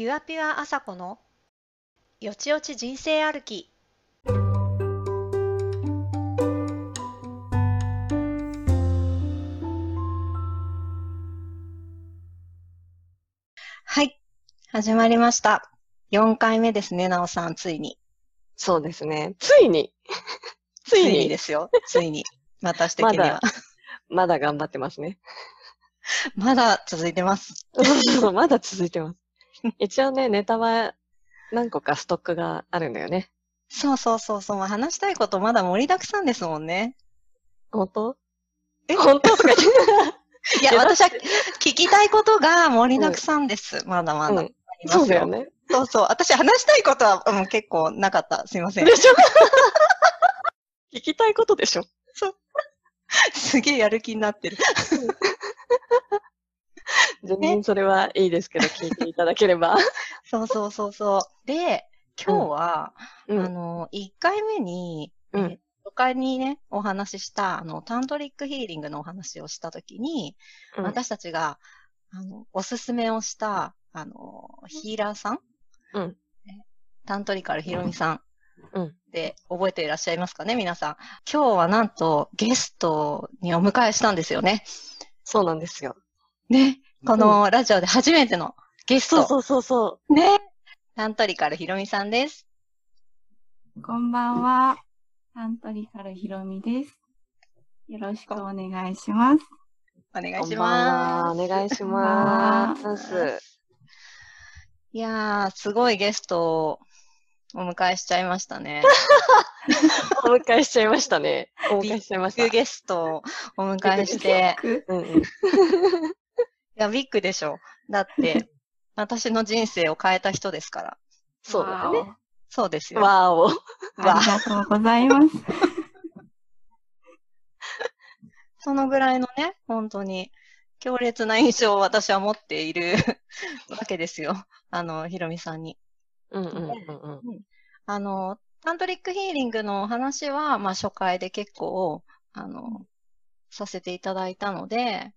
ピュアピュア朝子のよちよち人生歩きはい始まりました4回目ですねなおさんついにそうですね。ついに。つ ついに。ですよついに私的にはまだ頑張ってますね。まだ続いてますまだ続いてます。一応ね、ネタは何個かストックがあるんだよね。そうそうそうそう話したいことまだ盛りだくさんですもんね本当？え？本当とか言って。いや、私は聞きたいことが盛りだくさんです。まだまだ。うんそうだよ。ね。そうそう。私話したいことは、うん、結構なかった。すいませんで。しょ？聞きたいことでしょ？すげえやる気になってる。全然それはいいですけど、聞いていただければ。そうそうそうそう。で、今日は、うん。あの、1回目に、う初回にね、お話しした、あの、タントリックヒーリングのお話をしたときに、うん私たちが、あの、おすすめをした、あの、ヒーラーさん？うんえタントリカルヒロミさん。うんで、覚えていらっしゃいますかね、皆さん。今日はなんと、ゲストにお迎えしたんですよね。そうなんですよ。ね。このラジオで初めてのゲスト。そうそうそうそね。タントリカルヒロミさんです。こんばんは。サントリカルひろみです。よろしくお願いします。お願う。いしこんばんます。は。お願いしまはす。いやー、すごいゲストをお迎えしちゃいましたね。お迎えしちゃいましたね。お迎えしちゃいましたビッグ。ゲストをお迎えして、うんうん。いや、ビッグでしょ。だって、私の人生を変えた人ですから。そうだよね。そうですよ。わーお。ありがとうございます。そのぐらいのね、本当に、強烈な印象を私は持っている わけですよ。あの、ひろみさんに。うんうんうんうん。あの、タントリックヒーリングの話は、まあ、初回で結構、あの、させていただいたので、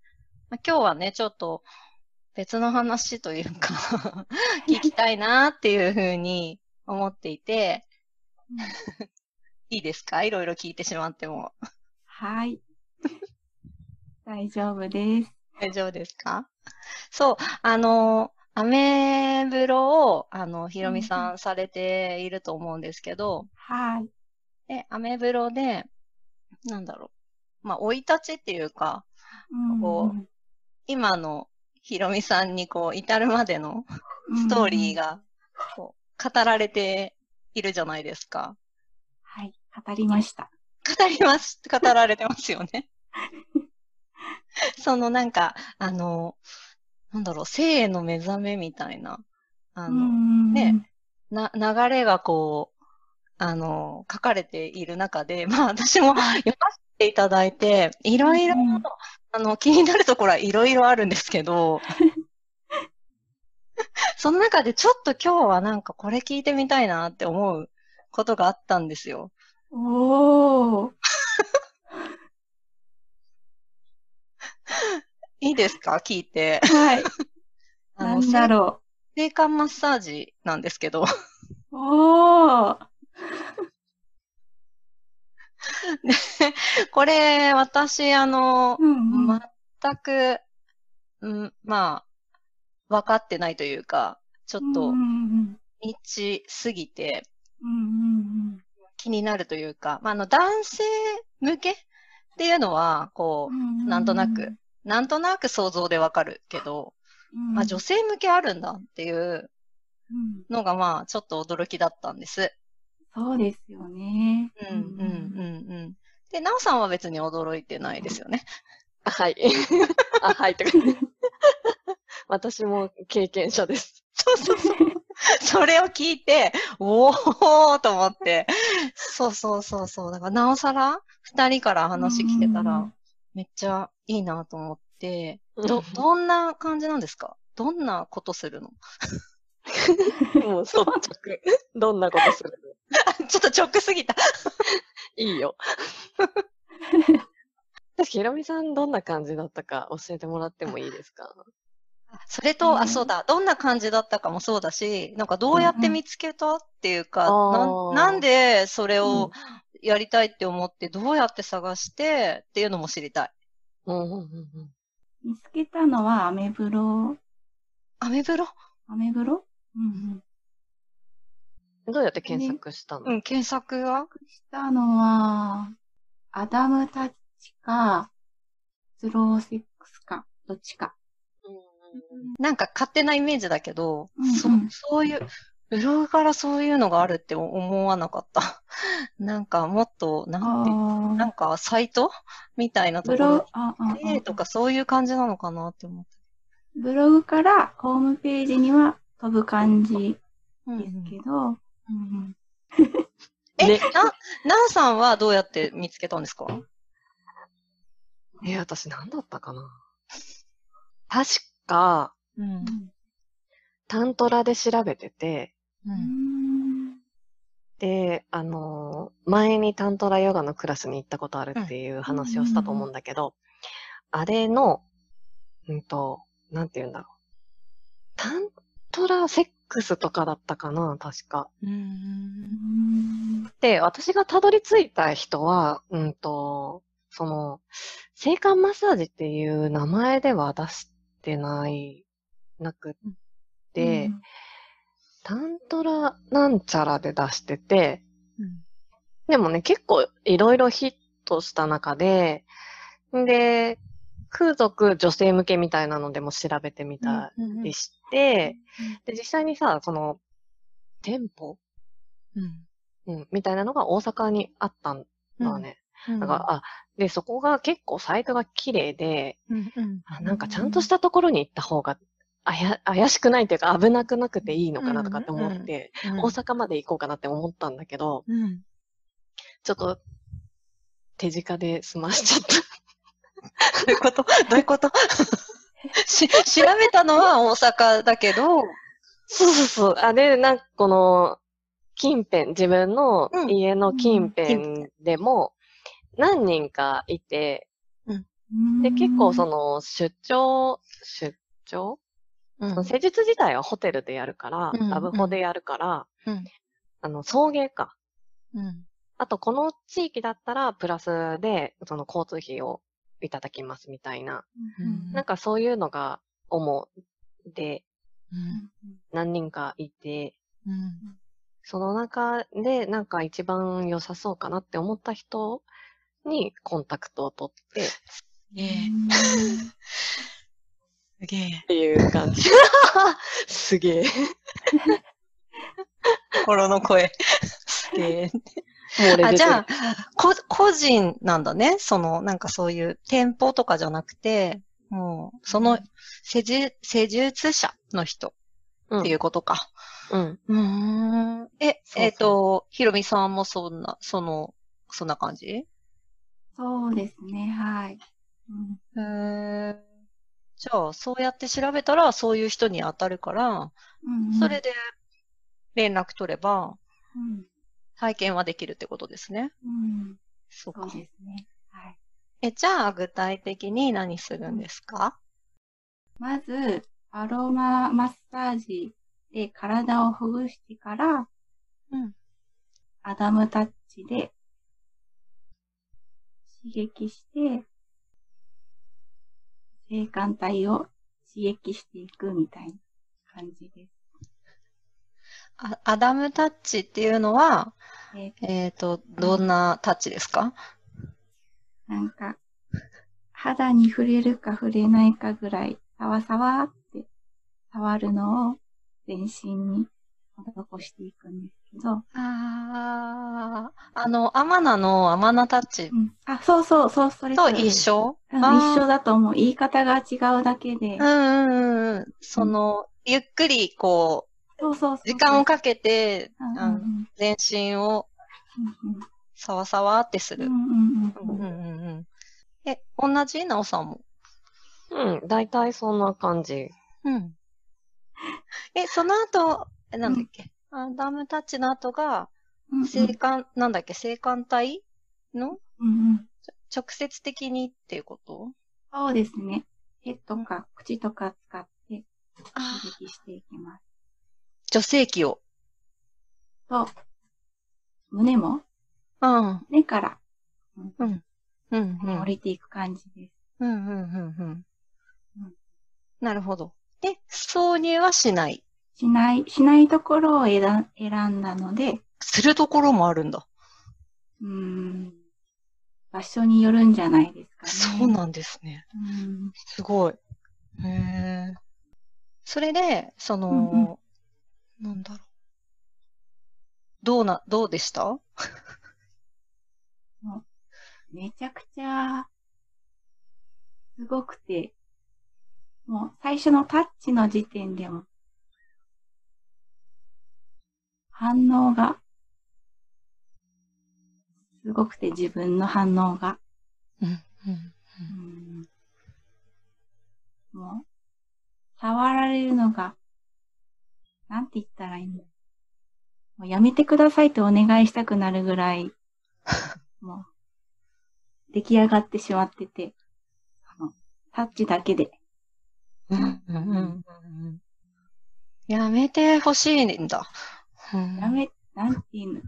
まあ、今日はね、ちょっと別の話というか、聞きたいなっていうふうに思っていて、いいですか？いろいろ聞いてしまっても。はい。大丈夫です。大丈夫ですか？そう、あの、アメブロを、あの、ひろみさんされていると思うんですけど、はい。で、アメブロで、なんだろう。まあ、生い立ちっていうか、こうん今のひろみさんにこう、至るまでのストーリー。が、こう、語られているじゃないですか。はい。語りました。語ります、語られてますよね。そのなんか、あの、なんだろう、生への目覚めみたいな、あの、ねな、流れがこう、あの、書かれている中で、まあ私も読ませていただいて、いろいろうん、あの、気になるところはいろいろあるんですけど、その中でちょっと今日はなんかこれ聞いてみたいなって思うことがあったんですよ。おー。いいですか？聞いて。はい。あの、なんだろ性感マッサージなんですけど、う。おー。でこれ、私、あの、うんうん。全く、うん、まあ、分かってないというか、ちょっとうんうん未知すぎて気になるというか、まあ、あの、男性向けっていうのは、こうんうん。う、なんとなく、なんとなく想像でわかるけど、うん、まあ、女性向けあるんだっていううんのが、まあ、ちょっと驚きだったんです。そうですよね。うん、うん、うん、うん。で、なおさんは別に驚いてないですよね。あはい。あ、はい。とか。私も経験者です。そうそうそう。それを聞いて、おーと思って、そうそうそうそう。だから、なおさら、二人から話聞けたら、めっちゃいいなと思って、ど、どんな感じなんですか？どんなことするの？もう、率直。どんなことする ちょっと直すぎた。いいよ。私、ひろみさんどんな感じだったか教えてもらってもいいですか？それと、うんあ、そうだ、どんな感じだったかもそうだし、なんかどうやって見つけたっていうか、うんななんでそれうをんやりたいって思って、どうやって探してっていうのも知りたい。うんうんうんうん見つけたのはアメブロ。アメブロ？アメブロ？うんうん。どうやって検索したの、うん、検索は？したのは、アダムタッチか、スローセックスか、どっちか。なんか勝手なイメージだけど、そうんうんそういう、ブログからそういうのがあるって思わなかった。なんかもっと、なんて、なあんかサイトみたいなーブログところ、、あああデーとかそういう感じなのかなって思って。ブログからホームページには飛ぶ感じうんですけど、うんうん。え、ねな、なおさんはどうやって見つけたんですか？え、私何だったかな？確か、うん。タントラで調べてて、う。うん。んで、あのー前にタントラヨガのクラスに行ったことあるっていう話をしたと思うんだけど、あれの、うんと、なんて言うんだろう。タントラセックスとかだったかな確か。で、私がたどり着いた人は、うんと、その、性感マッサージっていう名前では出してない、なくって、タントラなんちゃらで出してて、でもね、結構いろいろヒットした中で、で、空族女性向けみたいなのでも調べてみたうんりして、で、実際にさ、その、店舗？うん。うん、みたいなのが大阪にあったんだね。うん。だから、あ、で、そこが結構サイトが綺麗で、うんうん。あなんかちゃんとしたところに行った方が、あや、怪しくないっていうか危なくなくていいのかなとかって思って、うん大阪まで行こうかなって思ったんだけど、うん。ちょっと、手近で済ましちゃった。どういうこと？どういうこと？し、調べたのは大阪だけど、そうそうそう。あ、で、なんかこの、近辺、自分のうん。家の近辺でも、何人かいて、うん。で、結構その、出張、出張？うん。その施術自体はホテルでやるから、うんラブホでやるから、うん。あの、送迎か。うん。あと、この地域だったら、プラスで、その交通費をいただきますみたいな。うんなんかそういうのが主で、うん。何人かいて、うん。その中で、なんか一番良さそうかなって思った人にコンタクトを取って、っすげえ。すげえ。ていう感じ。すげえ。心の声。すげえ。あ、じゃあ、こ、個人なんだね。その、なんかそういう店舗とかじゃなくて、もう、その施術、施術者の人っていうことか。うん。うーん。え、そうそうえっ、と、ひろみさんもそんな、その、そんな感じ？そうですね、はい。うんへーじゃあ、そうやって調べたら、そういう人に当たるから、うんそれで連絡取れば、うん体験はできるってことですね。うんそうかそう。ですね。はい。え、じゃあ、具体的に何するんですか？まず、アロママッサージで体をほぐしてから、うん。アダムタッチで刺激して、性感帯を刺激していくみたいな感じです。あアダムタッチっていうのは、でえっ、と、どんなタッチですか？なんか、肌に触れるか触れないかぐらい、さわさわって触るのを全身に施していくんですけど、ああ、あの、アマナのアマナタッチ。うん、あ、そうそう、そう、それと一緒？一緒だと思う。言い方が違うだけで。うんうんうんうん。その、ゆっくり、こそうそうそうう、時間をかけて、全身をさわさわってする。うんうんうんうんうんうんうん。え、同じなおさんも？うん。大体そんな感じ。うん。え、その後、えなんだっけ、アダムタッチの後が、うんうん性感、なんだっけ、性感帯の？うんうん直接的にっていうこと？そうですね。手とか口とか使ってあ刺激していきます。女性器を。と、胸も、うん。胸から、うん。うん。うん。降りていく感じです。うん。うん。うん。うんうん。なるほど。で、挿入はしない？しない、しないところを選ん選んだので、するところもあるんだ。うーん、場所によるんじゃないですかね。そうなんですね。うんすごい。へえ。それで、その、うんうなんだろう。どうな、どうでした？めちゃくちゃ、すごくて、もう最初のタッチの時点でも、反応が、すごくて自分の反応が、うん。うん。うんもう、触られるのが、なんて言ったらいいんだもうやめてくださいってお願いしたくなるぐらい、もう、出来上がってしまってて、あのタッチだけで。うん。うん。うん。うん。やめてほしいんだ。うんやめ、なんて言うの。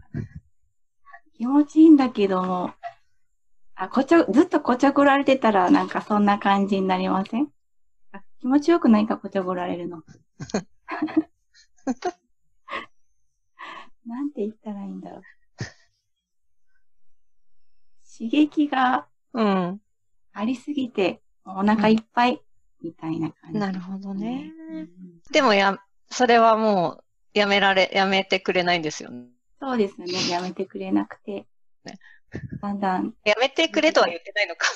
気持ちいいんだけども、あ、こちょ、ずっとこちょこられてたらなんかそんな感じになりません？あ気持ちよくないかこちょこられるの。なんて言ったらいいんだろう。刺激がうん。ありすぎて、お腹いっぱい、みたいな感じ、なるほどね。うんでもや、それはもう、やめられ、やめてくれないんですよね。そうですね。やめてくれなくて。ねだんだん、やめてくれとは言ってないのか。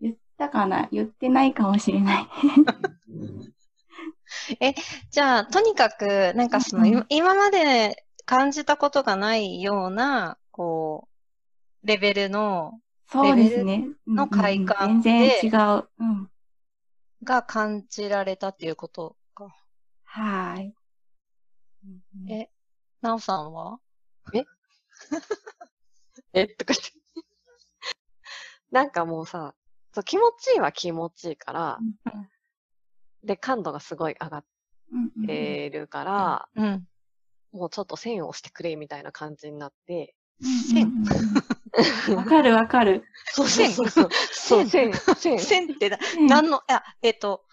言ったかな？言ってないかもしれない。じゃあ、とにかく、なんかその、うん今今まで感じたことがないような、こう、レベルの、そうですね。のうん快感全然で違う。うん。が感じられたっていうことか。はーい。うんえなおさんは？え？とか言って。なんかもうさ、そう気持ちいいは気持ちいいから、で、感度がすごい上がってるから、うん。もうちょっと線を押してくれみたいな感じになって、うんうんうん わかるわかる。そうそうそうそう。そう、線、線。線ってな、うんなんの、いや、えっと、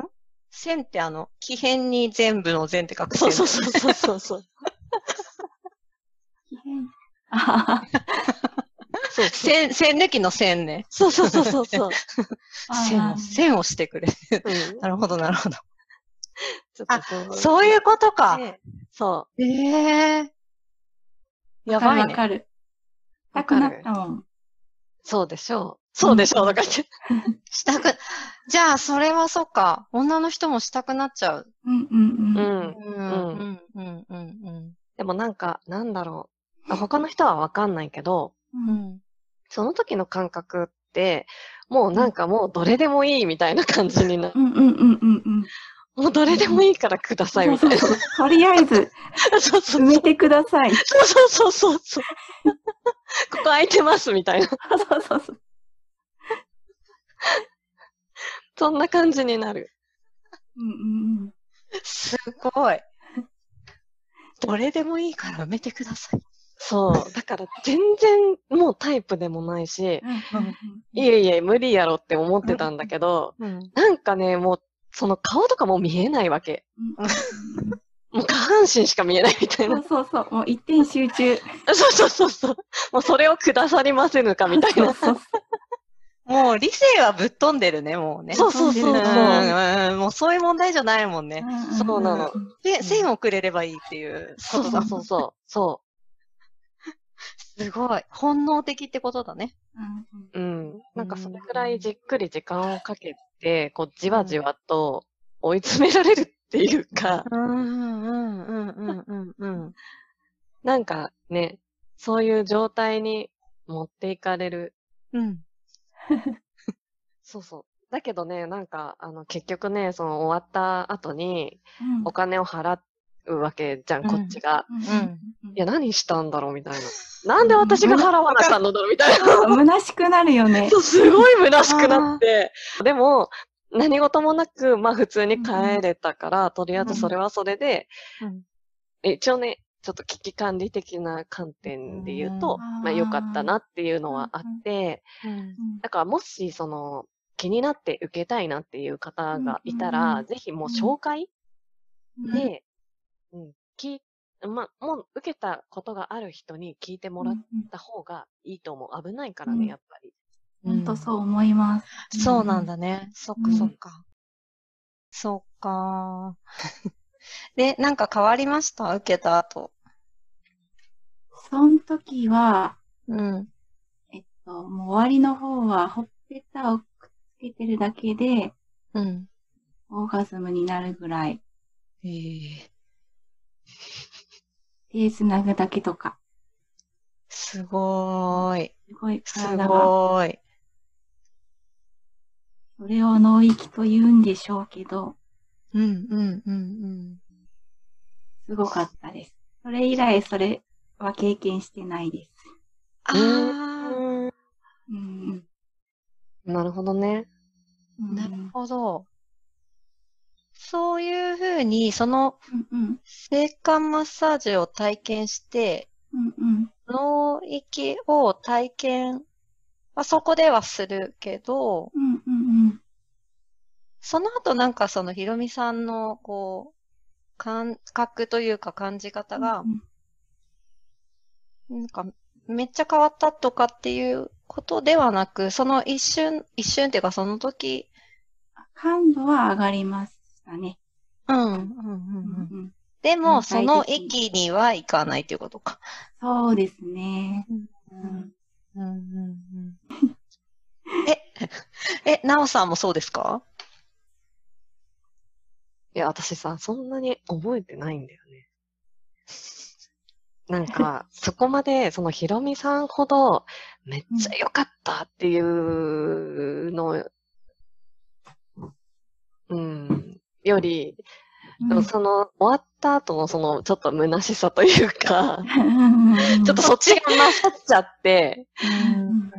ん？線ってあの、木片に全部の全って書く線。そうそうそうそうそう。奇変あそう線、線抜きの線ね。そうそうそうそうそう。あ線を、線をしてくれ。うん。なるほど、なるほど。ちょっとそういうことか。でそええやわかばいね。るわかる。したくなったもん。う。そうでしょう。そうでしょう。とか言って。したく、じゃあ、それはそっか。女の人もしたくなっちゃう。うんうんうん。うん。うん、うん、うん、うん、でもなんか、なんだろう。あ他の人はわかんないけど、うん。うん。その時の感覚って、もうなんかもうどれでもいいみたいな感じにな、うんうんうんうんうん。もうどれでもいいからくださいみたいな。そうそうそうとりあえず、そうそう埋めてください。そうそうそうそうそう。ここ空いてますみたいな。そうそうそう。そんな感じになる。うんうんうん。すごい。どれでもいいから埋めてください。そう。だから全然もうタイプでもないし、いえいえ無理やろって思ってたんだけど、うん。なんかね、もうその顔とかもう見えないわけ。もう下半身しか見えないみたいそうな。そうそう。もう一点集中。そうそうそうそう。もうそれをくださりませぬかみたいな。そうそうもう理性はぶっ飛んでるね、もうね。そうそうそうそう。うんうんもうそういう問題じゃないもんね。そうなの。で、線をくれればいいっていう。そうそうそうそう。そすごい。本能的ってことだね。うんうん。なんかそれくらいじっくり時間をかけて、こうじわじわと追い詰められるっていうか、うんうんうんうんうんうん。なんかね、そういう状態に持っていかれる。うん。そうそう。だけどね、なんか、あの、結局ね、その終わった後にうんお金を払うわけじゃん、こっちが。うん。いや、何したんだろうみたいな。なんで私が払わなあかんのだろうみたいな。虚しくなるよね。そ。うすごい虚しくなって。でも、何事もなく、まあ普通に帰れたから、とりあえずそれはそれで、うん。一応ね、ちょっと危機管理的な観点で言うと、うん。まあ良かったなっていうのはあって、だからもしその気になって受けたいなっていう方がいたうん。ら、うん。ぜひもう紹介うん、で、うん、聞いまあ、もう受けたことがある人に聞いてもらった方がいいと思う。危ないからね、うんやっぱり。本当そう思います。そうなんだね。そっかうんそっか。そっか。で、なんか変わりました？受けた後。その時は、うん。えっと、もう終わりの方は、ほっぺたをくっつけてるだけで、うん。オーガズムになるぐらい、ええ手繋ぐだけとか、すごーい。すごいす体が、ごーい。それを脳域と言うんでしょうけど、うん、うん、うん、すごかったです。それ以来、それは経験してないです。あうんうん。なるほどね。うんあ、なるほど。そういうふうに、その。性感マッサージを体験して、うんうん。脳域を体験、まあ、そこではするけど、うんうんうん。その後なんかそのひろみさんのこう、感覚というか感じ方がう、んなんかめっちゃ変わったとかっていうことではなく、その一瞬、一瞬っていうかその時、感度は上がりましたね。うん、うん、うん、うん。うんでも、その域にはいかないっていうことか。そうですね。うんうんうんうんうんえ、え、なおさんもそうですか？いや、私さ、そんなに覚えてないんだよね。なんか、そこまで、そのひろみさんほど、めっちゃ良かったっていうの、うん、より、でもその、終わった後のその、ちょっと虚しさというか、ちょっとそっちが勝っちゃって、うん。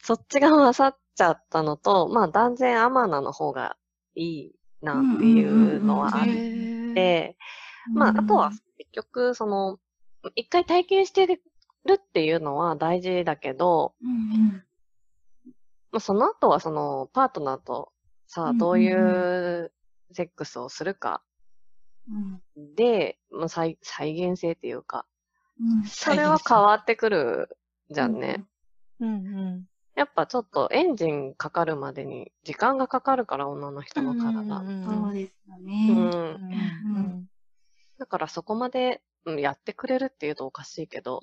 そっちが勝っちゃったのと、まあ断然アマナの方がいいなっていうのはあっうんて、まああとは結局、その、一回体験してるっていうのは大事だけど、うん。まあその後はそのパートナーとさあ、うんどういうセックスをするかうんで、まあ再再現性っていうか、うんそれは変わってくるじゃんね。うんうん。やっぱちょっとエンジンかかるまでに時間がかかるから、女の人の体。うんそうですようね。ん。うんだからそこまで、うんやってくれるっていうとおかしいけど、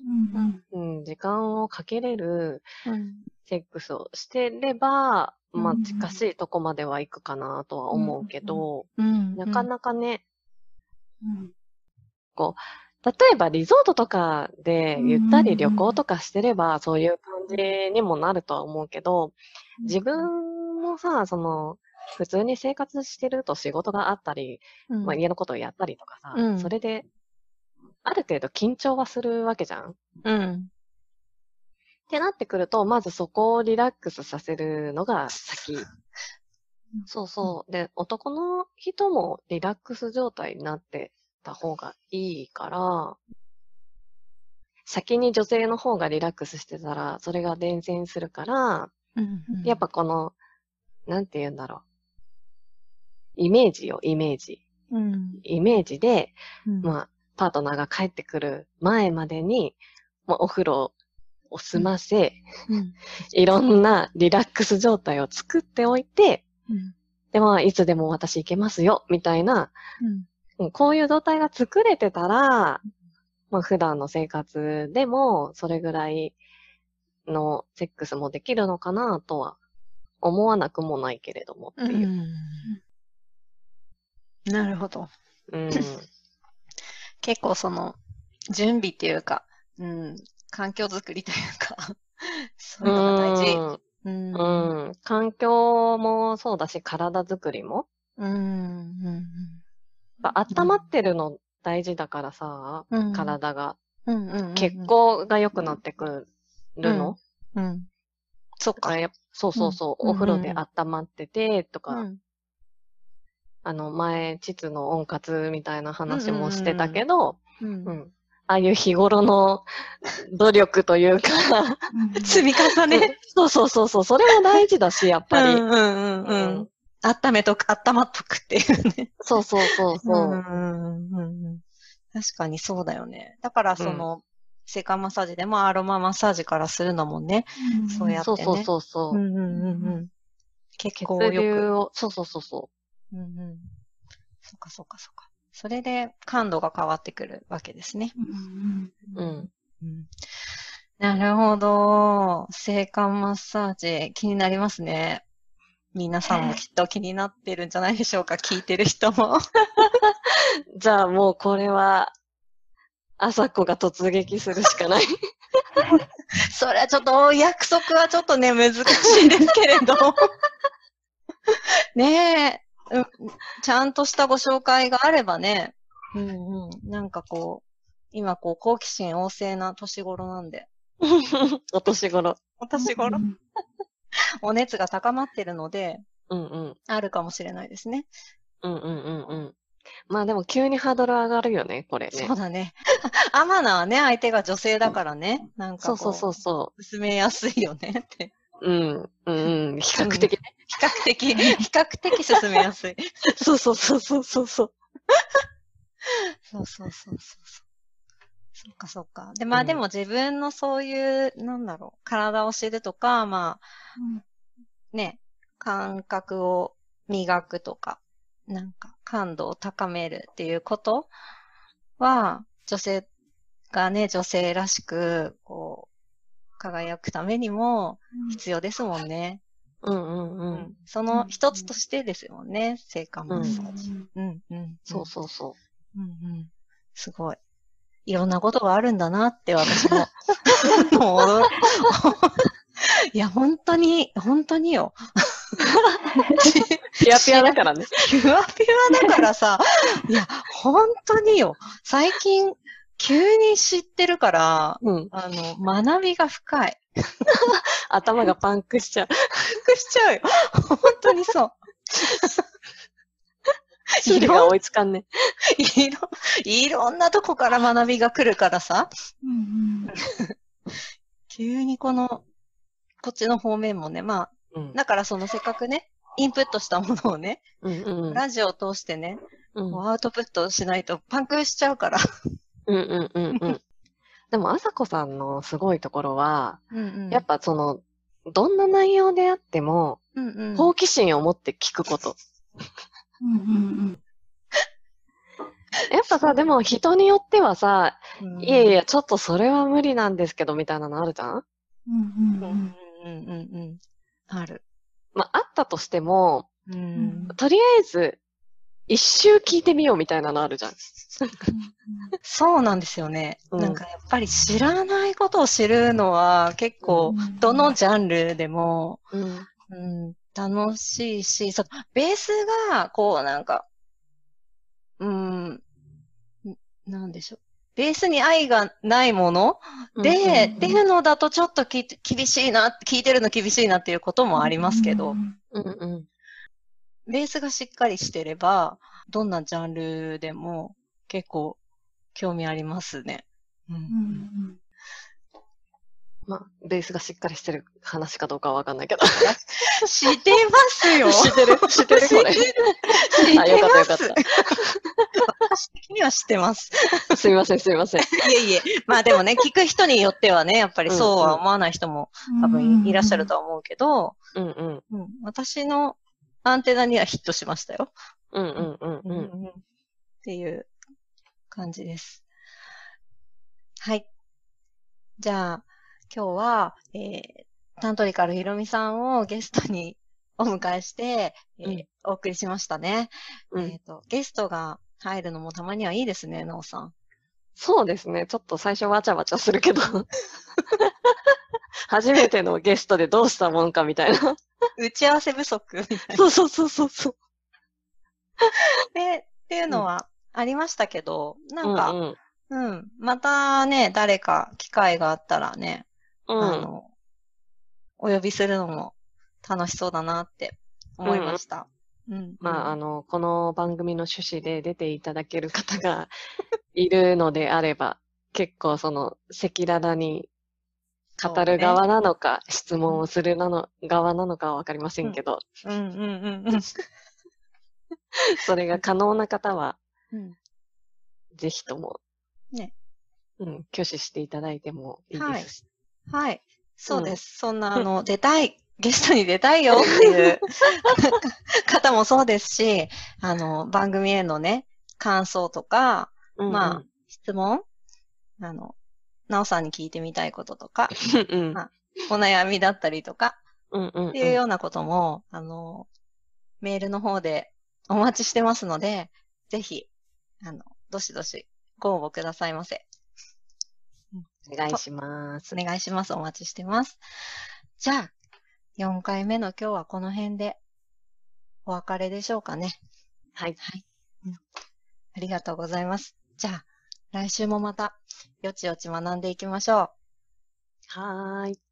うんうん、時間をかけれるうん。セックスをしてれば、まあうん近しいとこまでは行くかなとは思うけど、うんなかなかね、うん。例えばリゾートとかでゆったり旅行とかしてればそういう感じにもなるとは思うけど、自分もさ、その、普通に生活してると仕事があったり、うん。まあ、家のことをやったりとかさ、うん。それで、ある程度緊張はするわけじゃん。っうん。てなってくると、まずそこをリラックスさせるのが先。そうそう。で、男の人もリラックス状態になってた方がいいから、先に女性の方がリラックスしてたら、それが伝染するから、うんやっぱこの、なんて言うんだろう。イメージよ、イメージ。うん、イメージで、うんまあ、パートナーが帰ってくる前までに、まあ、お風呂を済ませ、うん。いろんなリラックス状態を作っておいて、うん。で、まあ、いつでも私行けますよ、みたいな、うん。うんこういう状態が作れてたら、まあ、普段の生活でも、それぐらいのセックスもできるのかな、とは思わなくもないけれどもっていう。なるほど。うん。結構その、準備っていうか、うん、環境づくりというか、そういうのが大事。うん。うん。うん。環境もそうだし、体作りも。うん。うん。やっぱ温まってるの大事だからさ、うん。体が。うん。うん。血行が良くなってくるの？うん。そっか。だからやっぱそうそうそう、うんお風呂でうんうん温まってて、とか、うん。あの、前、膣の温活みたいな話もしてたけど、うんうん。ああいう日頃の努力というか、うん積み重ね。そうそうそうそう、それも大事だし、やっぱり。うんうんうんう。うん温めとく、温まっとくっていうね。そうそうそうそう。んうんうんうん確かにそうだよね。だからその、性感マッサージでもアロママッサージからするのもね。そうやってねそうそうそうそう。うんうんうんうん。結血構よく。そうそうそうそうんうん。そっかそっかそっか。それで感度が変わってくるわけですね。うんう。うん。うんなるほど。性感マッサージ気になりますね。皆さんもきっと気になってるんじゃないでしょうか。聞いてる人も。じゃあもうこれは、朝子が突撃するしかない。それはちょっと、約束はちょっとね、難しいですけれど。ねえ、うんちゃんとしたご紹介があればね、うんうん、なんかこう、今こう、好奇心旺盛な年頃なんで、お年頃。お年頃？うん お熱が高まってるので、うんうん。あるかもしれないですね。うんうんうんうん。まあでも急にハードル上がるよね、これねそう。だね。アマナはね、相手が女性だからね、なんかこそううそうそうそ進めやすいよねって。う。うん。うんうん。比較的ね。比較的、比較的進めやすい。そ うそうそうそうそうそう。そうそうそうそうそう。そっかそっか。で、まあうんでも自分のそういう、なんだろう、体を知るとか、まあね、感覚を磨くとか、なんか感度を高めるっていうことは、女性がね、女性らしく、こう、輝くためにも必要ですもんね。うんうんう。うんん。その一つとしてですもんね、性感マッサージ。うん、うん。そうそうそうんうん。すごい。いろんなことがあるんだなって私も。もう驚いや、本当に、本当によ。う。ピヤピヤだからね。ピュアピュアだからさ、いや、本当によ。最近、急に知ってるから、うん。あの、学びが深い。頭がパンクしちゃう。くしちゃうよ。本当にそう。処理が追いつかんね。いろ、いろんなとこから学びが来るからさ、うん急にこの、こっちの方面もね、まあ、うん。だからそのせっかくね、インプットしたものをね、うんうん。ラジオを通してね、うんアウトプットしないとパンクしちゃうから。うんうんうんうん。でも、あさこさんのすごいところは、うんうんやっぱその、どんな内容であっても、うんうん好奇心を持って聞くこと。うんうんやっぱさ、でも人によってはさ、うんいやいや、ちょっとそれは無理なんですけど、みたいなのあるじゃん？うんううんんうんうんうんうん。ある。まあ、あったとしても、うんとりあえず、一周聞いてみようみたいなのあるじゃん。そうなんですよね。うんなんかやっぱり知らないことを知るのは結構、どのジャンルでも、うん。うん、楽しいし、そベースが、こうなんか、うん、んなんでしょう。ベースに愛がないもので、っていうのだとちょっとき厳しいな、聞いてるの厳しいなっていうこともありますけど、うんうんうん。ベースがしっかりしてれば、どんなジャンルでも結構興味ありますね。う、うんんまあ、ベースがしっかりしてる話かどうかはわかんないけど。知ってますよ知ってる知ってるこれ。知ってあ、よかったよかっます私的には知ってます。た。すみませんすみません。いえいえ。まあでもね、聞く人によってはね、やっぱりそうは思わない人も多分いらっしゃるとは思うけど、うんうん。うん、私のアンテナにはヒットしましたよ。うんうんうんうん。うんっていう感じです。はい。じゃあ、今日は、えー、タントリカルひろみさんをゲストにお迎えして、えーうんお送りしましたね。うんえっ、と、ゲストが入るのもたまにはいいですね、なおさん。そうですね。ちょっと最初わちゃわちゃするけど。初めてのゲストでどうしたもんかみたいな。打ち合わせ不足みたいな。そうそうそうそうそう。で、っていうのはありましたけど、なんか、うんうん、またね、誰か機会があったらね、うん。あの、お呼びするのも楽しそうだなって思いました。うん。まあ、あの、の、この番組の趣旨で出ていただける方が いるのであれば、結構その、赤裸々に語る側なのか、質問をするなの側なのかはわかりませんけど、うんうんうんうん。それが可能な方は、うんぜひとも、ね。うん、挙手していただいてもいいですし。はい。そうです。そんな、あの、出たい、ゲストに出たいよっていう 方もそうですし、あの、番組へのね、感想とか、うんまあ、質問？あの、なおさんに聞いてみたいこととか、うん、うんあお悩みだったりとか、うんうんっていうようなことも、あの、メールの方でお待ちしてますので、ぜひ、あの、どしどしご応募くださいませ。お願いしますお。願いします。お待ちしてます。じゃあ、4回目の今日はこの辺でお別れでしょうかね。はい。はい。うんありがとうございます。じゃあ、来週もまた、よちよち学んでいきましょう。はーい。